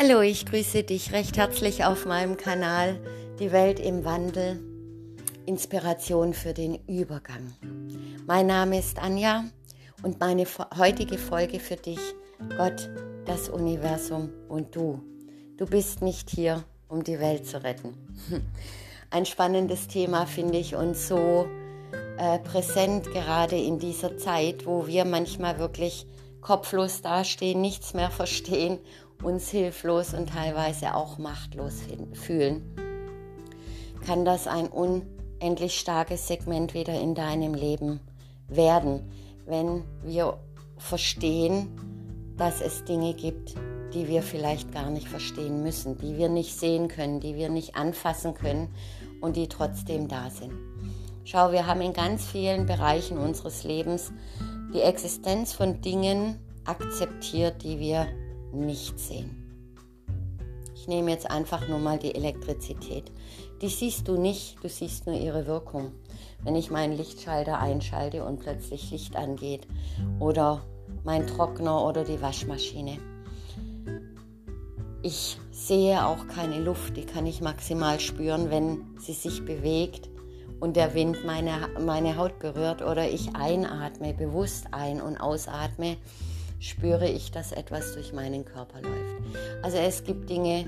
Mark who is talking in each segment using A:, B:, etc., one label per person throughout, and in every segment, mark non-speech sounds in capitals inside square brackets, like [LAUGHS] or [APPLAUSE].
A: Hallo, ich grüße dich recht herzlich auf meinem Kanal Die Welt im Wandel. Inspiration für den Übergang. Mein Name ist Anja und meine heutige Folge für dich, Gott, das Universum und du. Du bist nicht hier, um die Welt zu retten. [LAUGHS] Ein spannendes Thema finde ich und so äh, präsent gerade in dieser Zeit, wo wir manchmal wirklich kopflos dastehen, nichts mehr verstehen uns hilflos und teilweise auch machtlos fühlen, kann das ein unendlich starkes Segment wieder in deinem Leben werden, wenn wir verstehen, dass es Dinge gibt, die wir vielleicht gar nicht verstehen müssen, die wir nicht sehen können, die wir nicht anfassen können und die trotzdem da sind. Schau, wir haben in ganz vielen Bereichen unseres Lebens die Existenz von Dingen akzeptiert, die wir nicht sehen. Ich nehme jetzt einfach nur mal die Elektrizität. Die siehst du nicht, du siehst nur ihre Wirkung. Wenn ich meinen Lichtschalter einschalte und plötzlich Licht angeht oder mein Trockner oder die Waschmaschine. Ich sehe auch keine Luft, die kann ich maximal spüren, wenn sie sich bewegt und der Wind meine, meine Haut berührt oder ich einatme, bewusst ein- und ausatme spüre ich, dass etwas durch meinen Körper läuft. Also es gibt Dinge,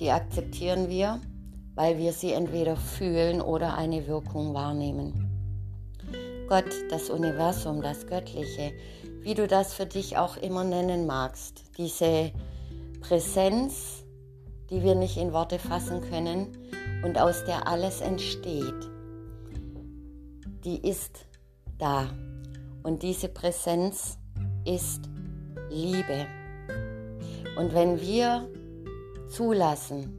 A: die akzeptieren wir, weil wir sie entweder fühlen oder eine Wirkung wahrnehmen. Gott, das Universum, das Göttliche, wie du das für dich auch immer nennen magst, diese Präsenz, die wir nicht in Worte fassen können und aus der alles entsteht, die ist da. Und diese Präsenz ist Liebe. Und wenn wir zulassen,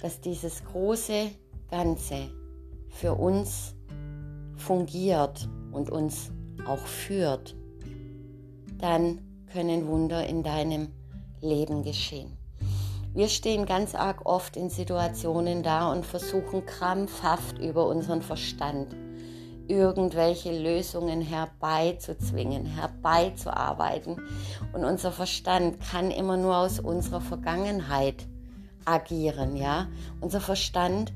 A: dass dieses große Ganze für uns fungiert und uns auch führt, dann können Wunder in deinem Leben geschehen. Wir stehen ganz arg oft in Situationen da und versuchen krampfhaft über unseren Verstand irgendwelche Lösungen herbeizuzwingen, herbeizuarbeiten. Und unser Verstand kann immer nur aus unserer Vergangenheit agieren, ja. Unser Verstand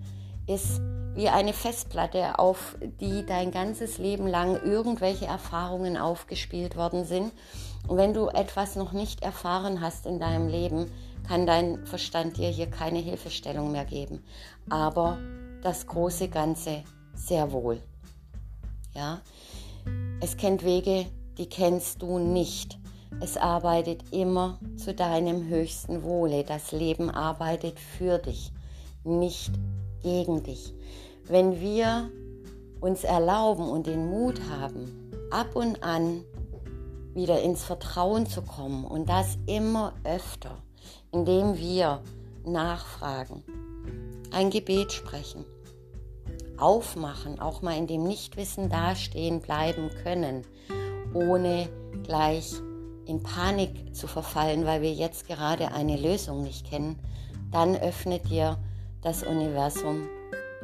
A: ist wie eine Festplatte, auf die dein ganzes Leben lang irgendwelche Erfahrungen aufgespielt worden sind. Und wenn du etwas noch nicht erfahren hast in deinem Leben, kann dein Verstand dir hier keine Hilfestellung mehr geben. Aber das große Ganze sehr wohl. Ja? Es kennt Wege, die kennst du nicht. Es arbeitet immer zu deinem höchsten Wohle. Das Leben arbeitet für dich, nicht gegen dich. Wenn wir uns erlauben und den Mut haben, ab und an wieder ins Vertrauen zu kommen und das immer öfter, indem wir nachfragen, ein Gebet sprechen, aufmachen, auch mal in dem Nichtwissen dastehen bleiben können, ohne gleich in Panik zu verfallen, weil wir jetzt gerade eine Lösung nicht kennen, dann öffnet dir das Universum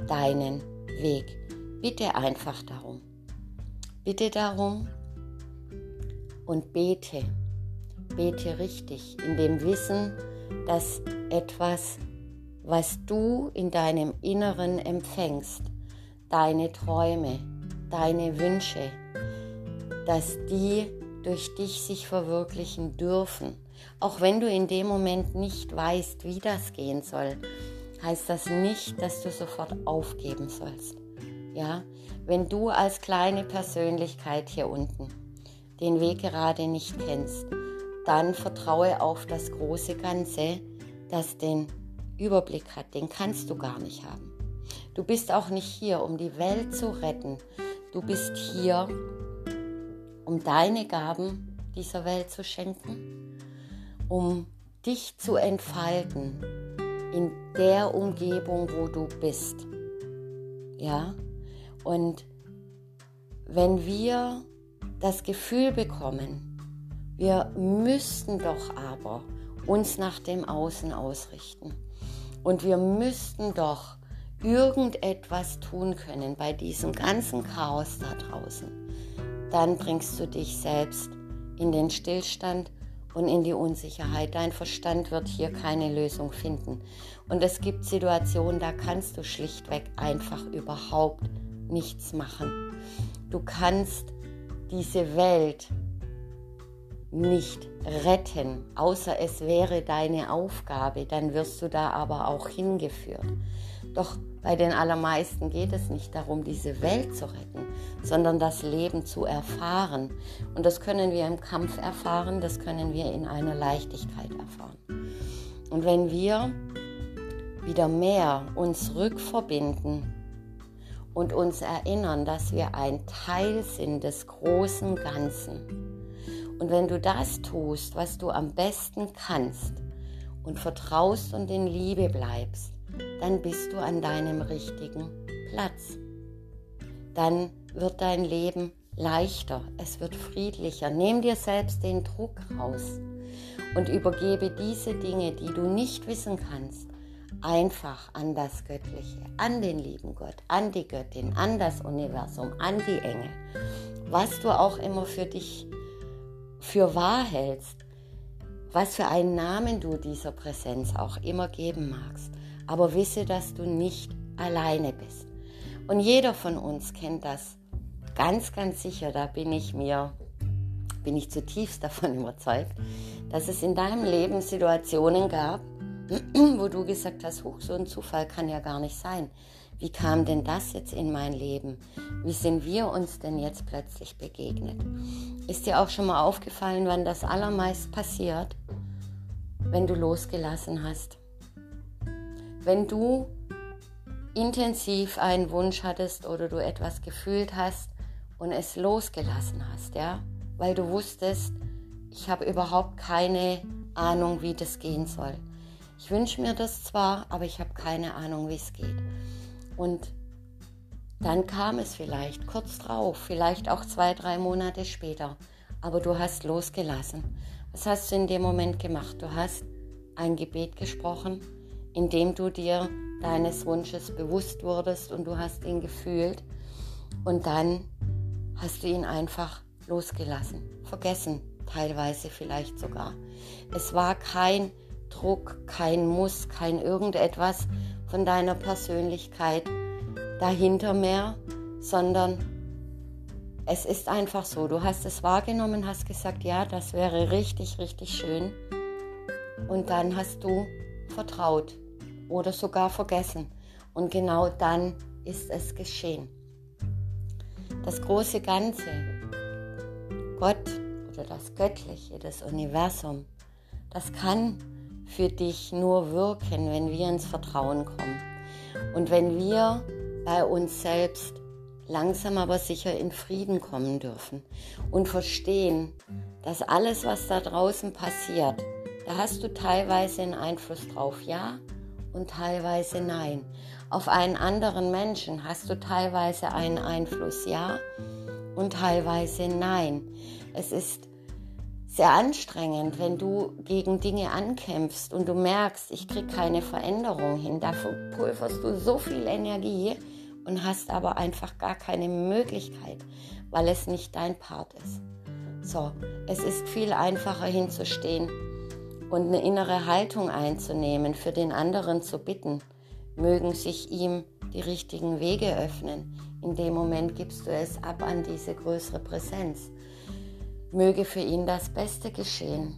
A: deinen Weg. Bitte einfach darum. Bitte darum und bete. Bete richtig, in dem Wissen, dass etwas, was du in deinem Inneren empfängst, deine Träume, deine Wünsche, dass die durch dich sich verwirklichen dürfen. Auch wenn du in dem Moment nicht weißt, wie das gehen soll, heißt das nicht, dass du sofort aufgeben sollst. Ja, wenn du als kleine Persönlichkeit hier unten den Weg gerade nicht kennst, dann vertraue auf das große Ganze, das den Überblick hat. Den kannst du gar nicht haben. Du bist auch nicht hier, um die Welt zu retten. Du bist hier, um deine Gaben dieser Welt zu schenken, um dich zu entfalten in der Umgebung, wo du bist. Ja? Und wenn wir das Gefühl bekommen, wir müssten doch aber uns nach dem Außen ausrichten und wir müssten doch irgendetwas tun können bei diesem ganzen Chaos da draußen, dann bringst du dich selbst in den Stillstand und in die Unsicherheit. Dein Verstand wird hier keine Lösung finden. Und es gibt Situationen, da kannst du schlichtweg einfach überhaupt nichts machen. Du kannst diese Welt nicht retten, außer es wäre deine Aufgabe, dann wirst du da aber auch hingeführt. Doch bei den allermeisten geht es nicht darum, diese Welt zu retten, sondern das Leben zu erfahren. Und das können wir im Kampf erfahren, das können wir in einer Leichtigkeit erfahren. Und wenn wir wieder mehr uns rückverbinden und uns erinnern, dass wir ein Teil sind des großen Ganzen, und wenn du das tust, was du am besten kannst und vertraust und in Liebe bleibst, dann bist du an deinem richtigen Platz. Dann wird dein Leben leichter, es wird friedlicher. Nimm dir selbst den Druck raus und übergebe diese Dinge, die du nicht wissen kannst, einfach an das Göttliche, an den lieben Gott, an die Göttin, an das Universum, an die Engel. Was du auch immer für dich für wahr hältst, was für einen Namen du dieser Präsenz auch immer geben magst. Aber wisse, dass du nicht alleine bist. Und jeder von uns kennt das ganz, ganz sicher. Da bin ich mir, bin ich zutiefst [LAUGHS] davon überzeugt, dass es in deinem Leben Situationen gab, [CLEARS THROAT] wo du gesagt hast, hoch, so ein Zufall kann ja gar nicht sein. Wie kam denn das jetzt in mein Leben? Wie sind wir uns denn jetzt plötzlich begegnet? Ist dir auch schon mal aufgefallen, wann das allermeist passiert, wenn du losgelassen hast? Wenn du intensiv einen Wunsch hattest oder du etwas gefühlt hast und es losgelassen hast, ja, weil du wusstest, ich habe überhaupt keine Ahnung, wie das gehen soll. Ich wünsche mir das zwar, aber ich habe keine Ahnung, wie es geht. Und dann kam es vielleicht kurz drauf, vielleicht auch zwei, drei Monate später. Aber du hast losgelassen. Was hast du in dem Moment gemacht? Du hast ein Gebet gesprochen, in dem du dir deines Wunsches bewusst wurdest und du hast ihn gefühlt. Und dann hast du ihn einfach losgelassen, vergessen, teilweise vielleicht sogar. Es war kein Druck, kein Muss, kein irgendetwas, von deiner Persönlichkeit dahinter mehr, sondern es ist einfach so. Du hast es wahrgenommen, hast gesagt, ja, das wäre richtig, richtig schön. Und dann hast du vertraut oder sogar vergessen. Und genau dann ist es geschehen. Das große Ganze, Gott oder das Göttliche, das Universum, das kann für dich nur wirken, wenn wir ins Vertrauen kommen. Und wenn wir bei uns selbst langsam aber sicher in Frieden kommen dürfen und verstehen, dass alles, was da draußen passiert, da hast du teilweise einen Einfluss drauf, ja, und teilweise nein. Auf einen anderen Menschen hast du teilweise einen Einfluss, ja, und teilweise nein. Es ist sehr anstrengend, wenn du gegen Dinge ankämpfst und du merkst, ich kriege keine Veränderung hin. Da verpulverst du so viel Energie und hast aber einfach gar keine Möglichkeit, weil es nicht dein Part ist. So, es ist viel einfacher hinzustehen und eine innere Haltung einzunehmen, für den anderen zu bitten, mögen sich ihm die richtigen Wege öffnen. In dem Moment gibst du es ab an diese größere Präsenz. Möge für ihn das Beste geschehen.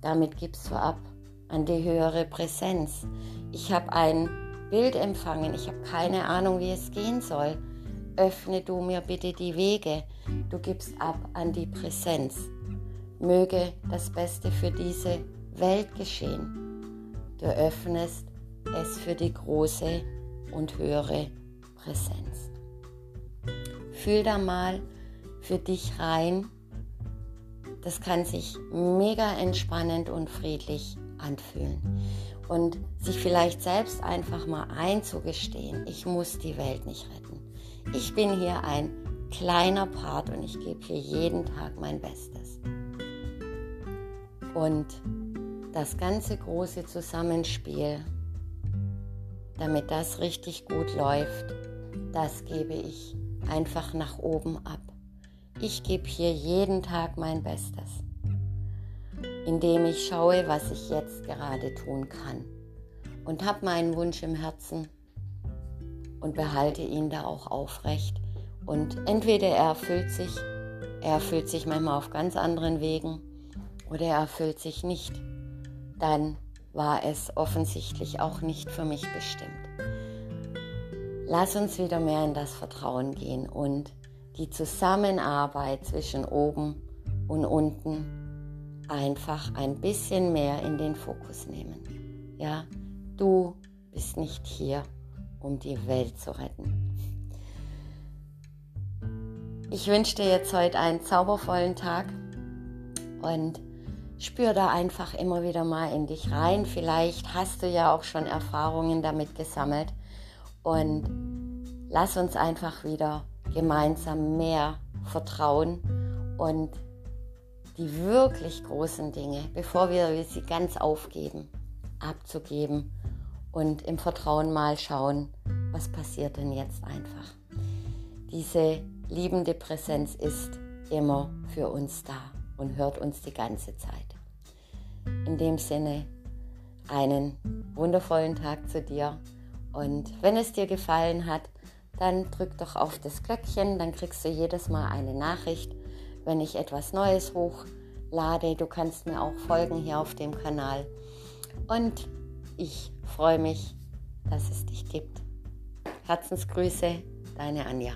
A: Damit gibst du ab an die höhere Präsenz. Ich habe ein Bild empfangen, ich habe keine Ahnung, wie es gehen soll. Öffne du mir bitte die Wege. Du gibst ab an die Präsenz. Möge das Beste für diese Welt geschehen. Du öffnest es für die große und höhere Präsenz. Fühl da mal für dich rein, das kann sich mega entspannend und friedlich anfühlen. Und sich vielleicht selbst einfach mal einzugestehen, ich muss die Welt nicht retten. Ich bin hier ein kleiner Part und ich gebe hier jeden Tag mein Bestes. Und das ganze große Zusammenspiel, damit das richtig gut läuft, das gebe ich einfach nach oben ab. Ich gebe hier jeden Tag mein Bestes. indem ich schaue, was ich jetzt gerade tun kann. Und habe meinen Wunsch im Herzen und behalte ihn da auch aufrecht. Und entweder er erfüllt sich, er erfüllt sich manchmal auf ganz anderen Wegen oder er erfüllt sich nicht. Dann war es offensichtlich auch nicht für mich bestimmt. Lass uns wieder mehr in das Vertrauen gehen und die Zusammenarbeit zwischen oben und unten einfach ein bisschen mehr in den Fokus nehmen. Ja, du bist nicht hier, um die Welt zu retten. Ich wünsche dir jetzt heute einen zaubervollen Tag und spür da einfach immer wieder mal in dich rein. Vielleicht hast du ja auch schon Erfahrungen damit gesammelt und lass uns einfach wieder gemeinsam mehr vertrauen und die wirklich großen Dinge, bevor wir sie ganz aufgeben, abzugeben und im Vertrauen mal schauen, was passiert denn jetzt einfach. Diese liebende Präsenz ist immer für uns da und hört uns die ganze Zeit. In dem Sinne, einen wundervollen Tag zu dir und wenn es dir gefallen hat, dann drück doch auf das Glöckchen, dann kriegst du jedes Mal eine Nachricht, wenn ich etwas Neues hochlade. Du kannst mir auch folgen hier auf dem Kanal. Und ich freue mich, dass es dich gibt. Herzensgrüße, deine Anja.